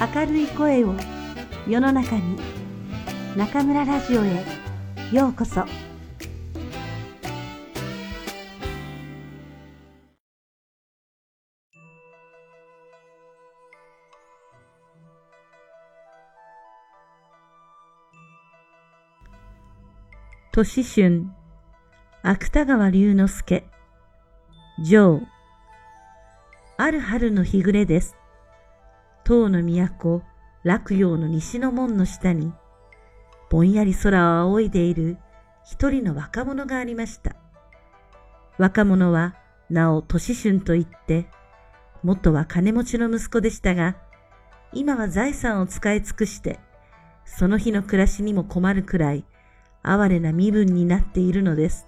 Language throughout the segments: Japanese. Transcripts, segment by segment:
明るい声を世の中に中村ラジオへようこそ年春芥川龍之介上ある春の日暮れです。唐の都、洛陽の西の門の下に、ぼんやり空を仰いでいる一人の若者がありました。若者は名を年春と言って、元は金持ちの息子でしたが、今は財産を使い尽くして、その日の暮らしにも困るくらい、哀れな身分になっているのです。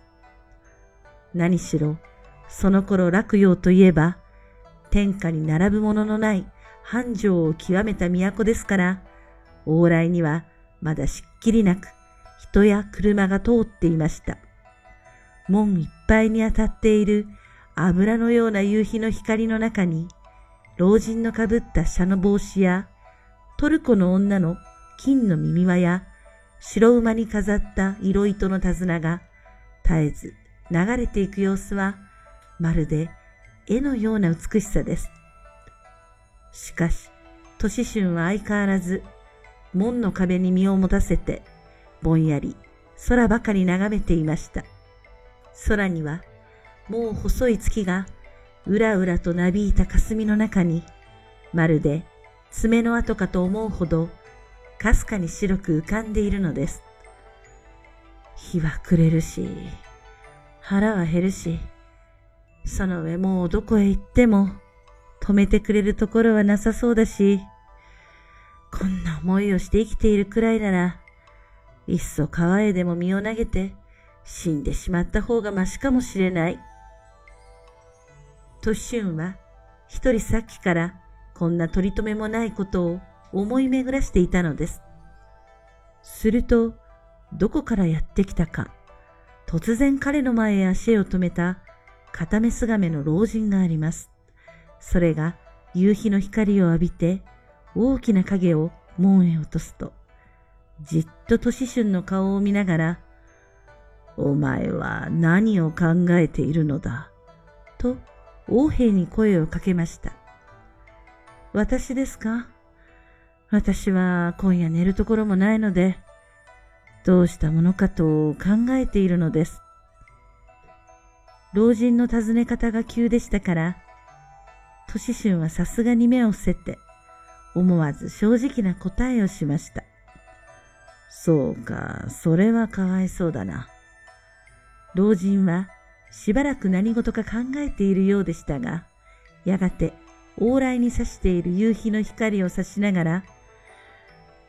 何しろ、その頃洛陽といえば、天下に並ぶもののない繁盛を極めた都ですから、往来にはまだしっきりなく人や車が通っていました。門いっぱいに当たっている油のような夕日の光の中に、老人のかぶった車の帽子や、トルコの女の金の耳輪や、白馬に飾った色糸の手綱が絶えず流れていく様子は、まるで絵のような美しさです。しかし、年春は相変わらず、門の壁に身を持たせて、ぼんやり空ばかり眺めていました。空には、もう細い月が、うらうらとなびいた霞の中に、まるで爪の跡かと思うほど、かすかに白く浮かんでいるのです。日は暮れるし、腹は減るし、その上もうどこへ行っても止めてくれるところはなさそうだし、こんな思いをして生きているくらいなら、いっそ川へでも身を投げて死んでしまった方がましかもしれない。としゅんは一人さっきからこんな取り留めもないことを思い巡らしていたのです。すると、どこからやってきたか、突然彼の前へ足を止めた片目姿の老人があります。それが夕日の光を浴びて大きな影を門へ落とすと、じっと年春の顔を見ながら、お前は何を考えているのだ、と王兵に声をかけました。私ですか？私は今夜寝るところもないので、どうしたものかと考えているのです。老人の尋ね方が急でしたから、年春はさすがに目を伏せて、思わず正直な答えをしました。そうか、それはかわいそうだな。老人はしばらく何事か考えているようでしたが、やがて往来に差している夕日の光を差しながら、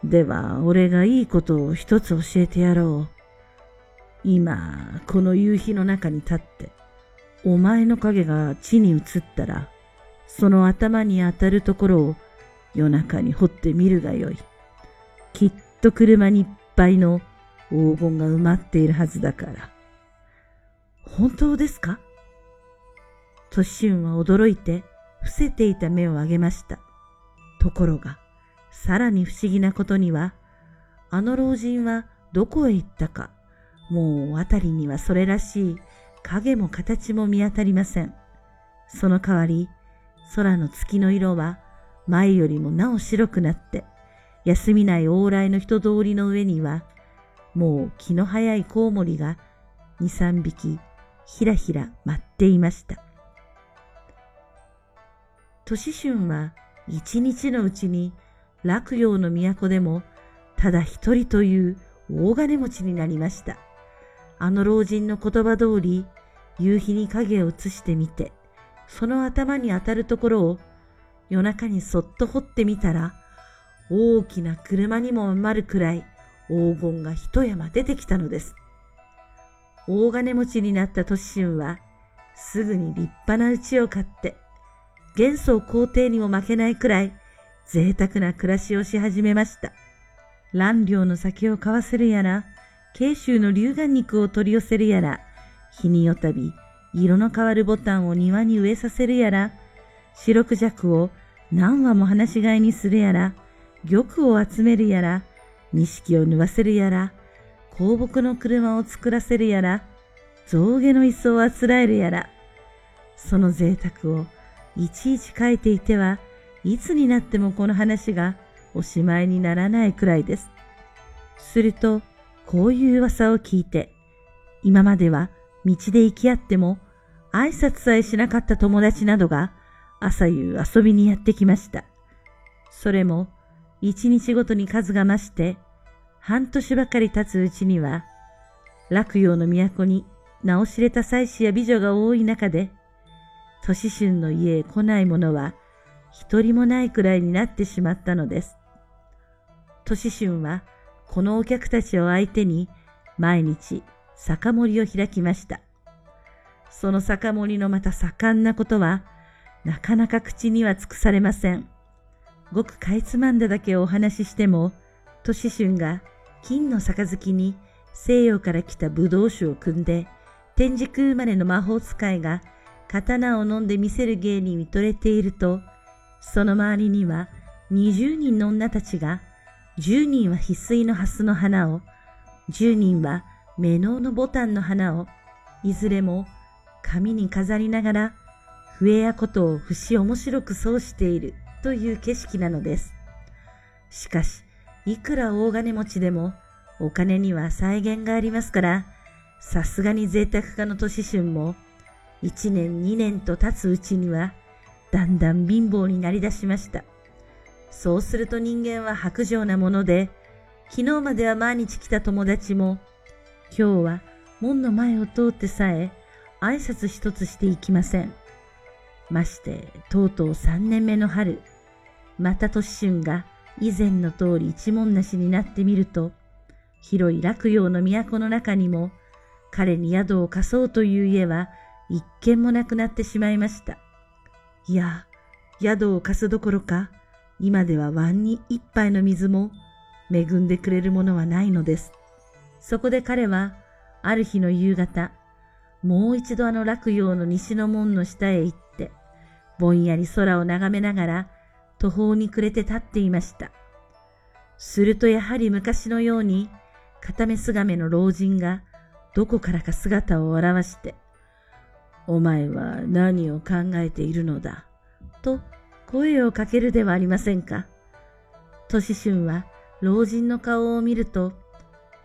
では、俺がいいことを一つ教えてやろう。今、この夕日の中に立って、お前の影が地に移ったら、その頭に当たるところを夜中に掘ってみるがよい。きっと車にいっぱいの黄金が埋まっているはずだから。本当ですか？トシュンは驚いて伏せていた目を上げました。ところが、さらに不思議なことには、あの老人はどこへ行ったか、もう辺りにはそれらしい影も形も見当たりません。その代わり、空の月の色は前よりもなお白くなって、休みない往来の人通りの上には、もう気の早いコウモリが二三匹ひらひら舞っていました。年春は一日のうちに洛陽の都でもただ一人という大金持ちになりました。あの老人の言葉通り、夕日に影を映してみて、その頭に当たるところを夜中にそっと掘ってみたら、大きな車にも余るくらい黄金が一山出てきたのです。大金持ちになった年春は、すぐに立派な家を買って、元宗皇帝にも負けないくらい贅沢な暮らしをし始めました。蘭陵の酒を買わせるやら、慶州の龍眼肉を取り寄せるやら、日によたび色の変わるボタンを庭に植えさせるやら、四六尺を何羽も放し飼いにするやら、玉を集めるやら、錦を縫わせるやら、香木の車を作らせるやら、象牙の椅子をあつらえるやら、その贅沢をいちいち書いていては、いつになってもこの話がおしまいにならないくらいです。すると、こういう噂を聞いて、今までは道で行き合っても挨拶さえしなかった友達などが朝夕遊びにやってきました。それも一日ごとに数が増して、半年ばかり経つうちには、落葉の都に名を知れた妻子や美女が多い中で、年春の家へ来ない者は一人もないくらいになってしまったのです。年春はこのお客たちを相手に毎日酒盛りを開きました。その酒盛りのまた盛んなことはなかなか口には尽くされません。ごくかいつまんだだけお話ししても、年春が金の杯に西洋から来た葡萄酒を汲んで、天竺生まれの魔法使いが刀を飲んで見せる芸に見とれていると、その周りには20人の女たちが、10人は翡翠の蓮の花を、10人は目ののボタンの花を、いずれも紙に飾りながら、笛やことを節面白く奏しているという景色なのです。しかし、いくら大金持ちでも、お金には再現がありますから、さすがに贅沢家の年春も、一年二年と経つうちには、だんだん貧乏になりだしました。そうすると人間は薄情なもので、昨日までは毎日来た友達も、今日は門の前を通ってさえ挨拶一つしていきません。まして、とうとう三年目の春、また年春が以前の通り一文なしになってみると、広い落葉の都の中にも、彼に宿を貸そうという家は一軒もなくなってしまいました。いや、宿を貸すどころか、今では碗に一杯の水も恵んでくれるものはないのです。そこで彼は、ある日の夕方、もう一度あの落葉の西の門の下へ行って、ぼんやり空を眺めながら途方に暮れて立っていました。するとやはり昔のように、片目すがめの老人がどこからか姿を現して、お前は何を考えているのだ？と声をかけるではありませんか。年春は老人の顔を見ると、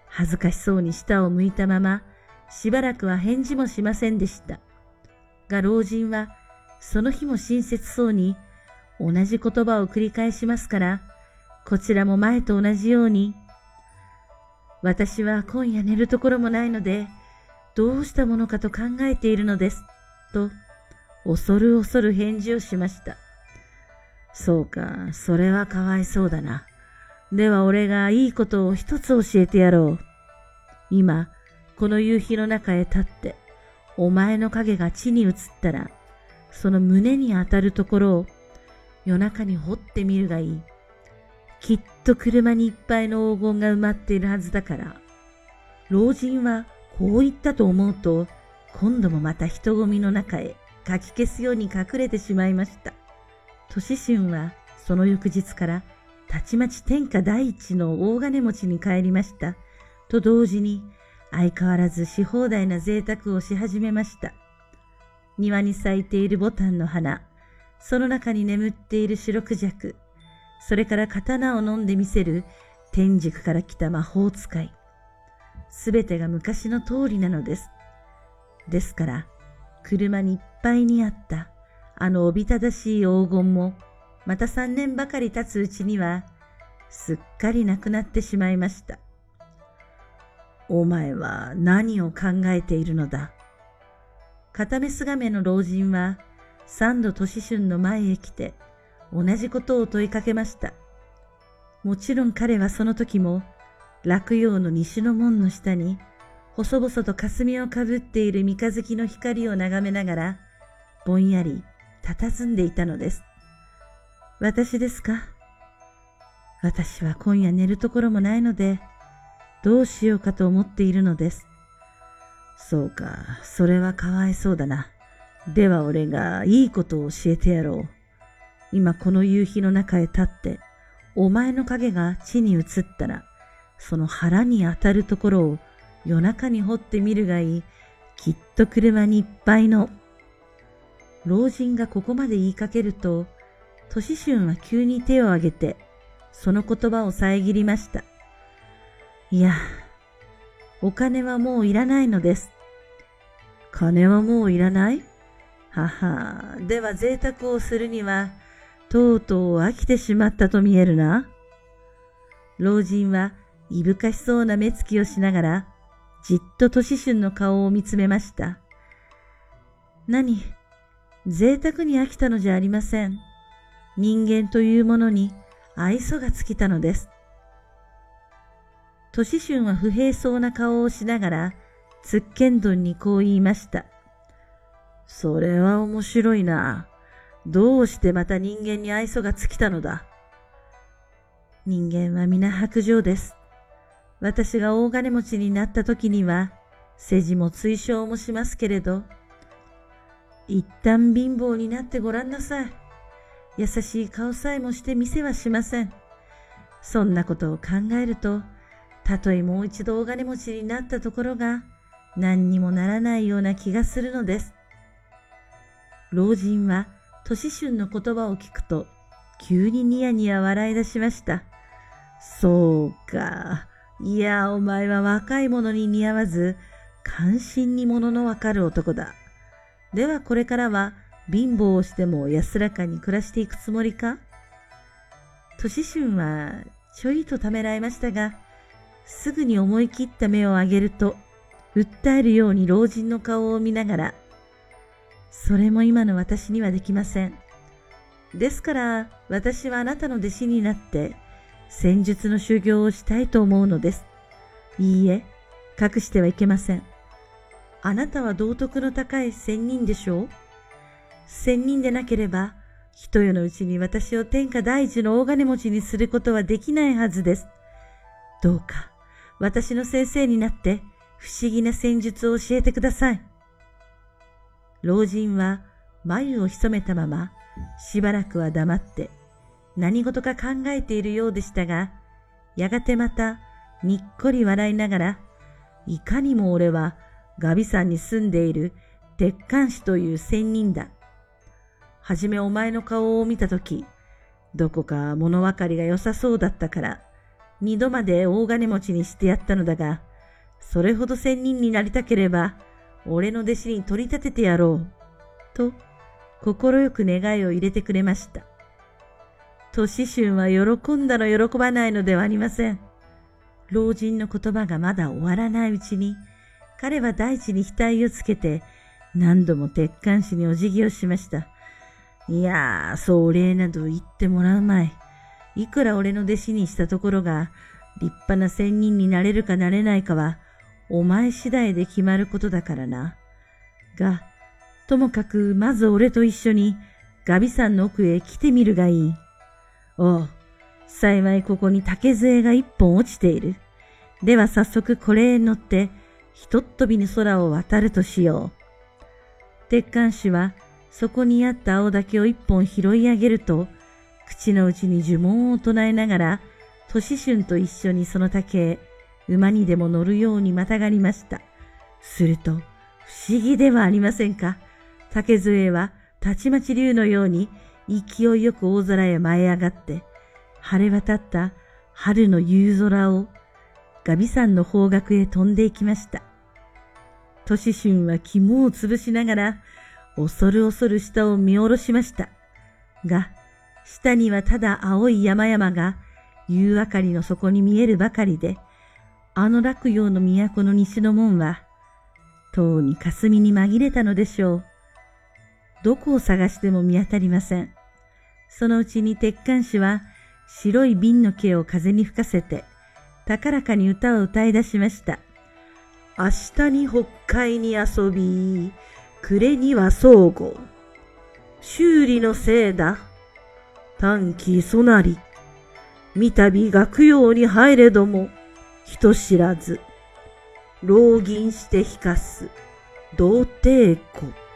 恥ずかしそうに舌を向いたまま、しばらくは返事もしませんでした。が老人は、その日も親切そうに、同じ言葉を繰り返しますから、こちらも前と同じように、私は今夜寝るところもないので、どうしたものかと考えているのです。と、恐る恐る返事をしました。そうか、それはかわいそうだな。では俺がいいことを一つ教えてやろう。今、この夕日の中へ立って、お前の影が地に移ったら、その胸に当たるところを夜中に掘ってみるがいい。きっと車にいっぱいの黄金が埋まっているはずだから。老人はこう言ったと思うと、今度もまた人混みの中へかき消すように隠れてしまいました。年春はその翌日からたちまち天下第一の大金持ちに帰りました。と同時に相変わらずし放題な贅沢をし始めました。庭に咲いているボタンの花、その中に眠っている白クジャク、それから刀を飲んでみせる天竺から来た魔法使い。すべてが昔の通りなのです。ですから、車にいっぱいにあったあのおびただしい黄金も、また三年ばかり経つうちには、すっかりなくなってしまいました。お前は何を考えているのだ？片目すがめの老人は、三度年春の前へ来て、同じことを問いかけました。もちろん彼はその時も、落葉の西の門の下に、細々と霞をかぶっている三日月の光を眺めながら、ぼんやり佇んでいたのです。私ですか？私は今夜寝るところもないので、どうしようかと思っているのです。そうか、それはかわいそうだな。では俺がいいことを教えてやろう。今この夕日の中へ立って、お前の影が地に移ったら、その腹に当たるところを夜中に掘ってみるがいい。きっと車にいっぱいの。老人がここまで言いかけると、都市春は急に手を挙げて、その言葉を遮りました。いや、お金はもういらないのです。金はもういらない？はは、では贅沢をするには、とうとう飽きてしまったと見えるな。老人はいぶかしそうな目つきをしながら、じっと年春の顔を見つめました。何？贅沢に飽きたのじゃありません。人間というものに愛想が尽きたのです。年春は不平そうな顔をしながら、つっけんどんにこう言いました。それは面白いな。どうしてまた人間に愛想が尽きたのだ。人間は皆白状です。私が大金持ちになった時には、世辞も追奨もしますけれど、一旦貧乏になってごらんなさい。優しい顔さえもして店はしません。そんなことを考えると、たとえもう一度大金持ちになったところが、何にもならないような気がするのです。老人は、年春の言葉を聞くと、急にニヤニヤ笑い出しました。そうか。いや、お前は若い者に似合わず、関心に物のわかる男だ。ではこれからは貧乏をしても安らかに暮らしていくつもりか？年春はちょいとためらいましたが、すぐに思い切った目を上げると、訴えるように老人の顔を見ながら、それも今の私にはできません。ですから私はあなたの弟子になって戦術の修行をしたいと思うのです。いいえ、隠してはいけません。あなたは道徳の高い仙人でしょう？仙人でなければ、一夜のうちに私を天下第一の大金持ちにすることはできないはずです。どうか、私の先生になって、不思議な戦術を教えてください。老人は眉を潜めたまま、しばらくは黙って何事か考えているようでしたが、やがてまたにっこり笑いながら、いかにも俺はガビ山に住んでいる鉄管師という仙人だ。はじめお前の顔を見たとき、どこか物分かりが良さそうだったから、二度まで大金持ちにしてやったのだが、それほど仙人になりたければ、俺の弟子に取り立ててやろう。と、快く願いを入れてくれました。年春は喜んだの喜ばないのではありません。老人の言葉がまだ終わらないうちに、彼は大地に額をつけて、何度も鉄管師にお辞儀をしました。いやー、そうお礼など言ってもらうまい。いくら俺の弟子にしたところが、立派な仙人になれるかなれないかは、お前次第で決まることだからな。が、ともかくまず俺と一緒にガビ山の奥へ来てみるがいい。おう、幸いここに竹杖が一本落ちている。では早速これへ乗って、ひとっ飛びに空を渡るとしよう。鉄管師はそこにあった青竹を一本拾い上げると、口の内に呪文を唱えながら、年春と一緒にその竹へ、馬にでも乗るようにまたがりました。すると、不思議ではありませんか。竹杖は、たちまち竜のように、勢いよく大空へ舞い上がって、晴れ渡った春の夕空を、ガビ山の方角へ飛んでいきました。年春は肝を潰しながら、恐る恐る下を見下ろしました。が、下にはただ青い山々が夕明かりの底に見えるばかりで、あの落葉の都の西の門は、とうに霞に紛れたのでしょう。どこを探しても見当たりません。そのうちに鉄管師は白い瓶の毛を風に吹かせて、高らかに歌を歌い出しました。明日に北海に遊び、暮れには相互。修理のせいだ。短期そなり。三度学用に入れども、人知らず。老銀して引かす。童貞子。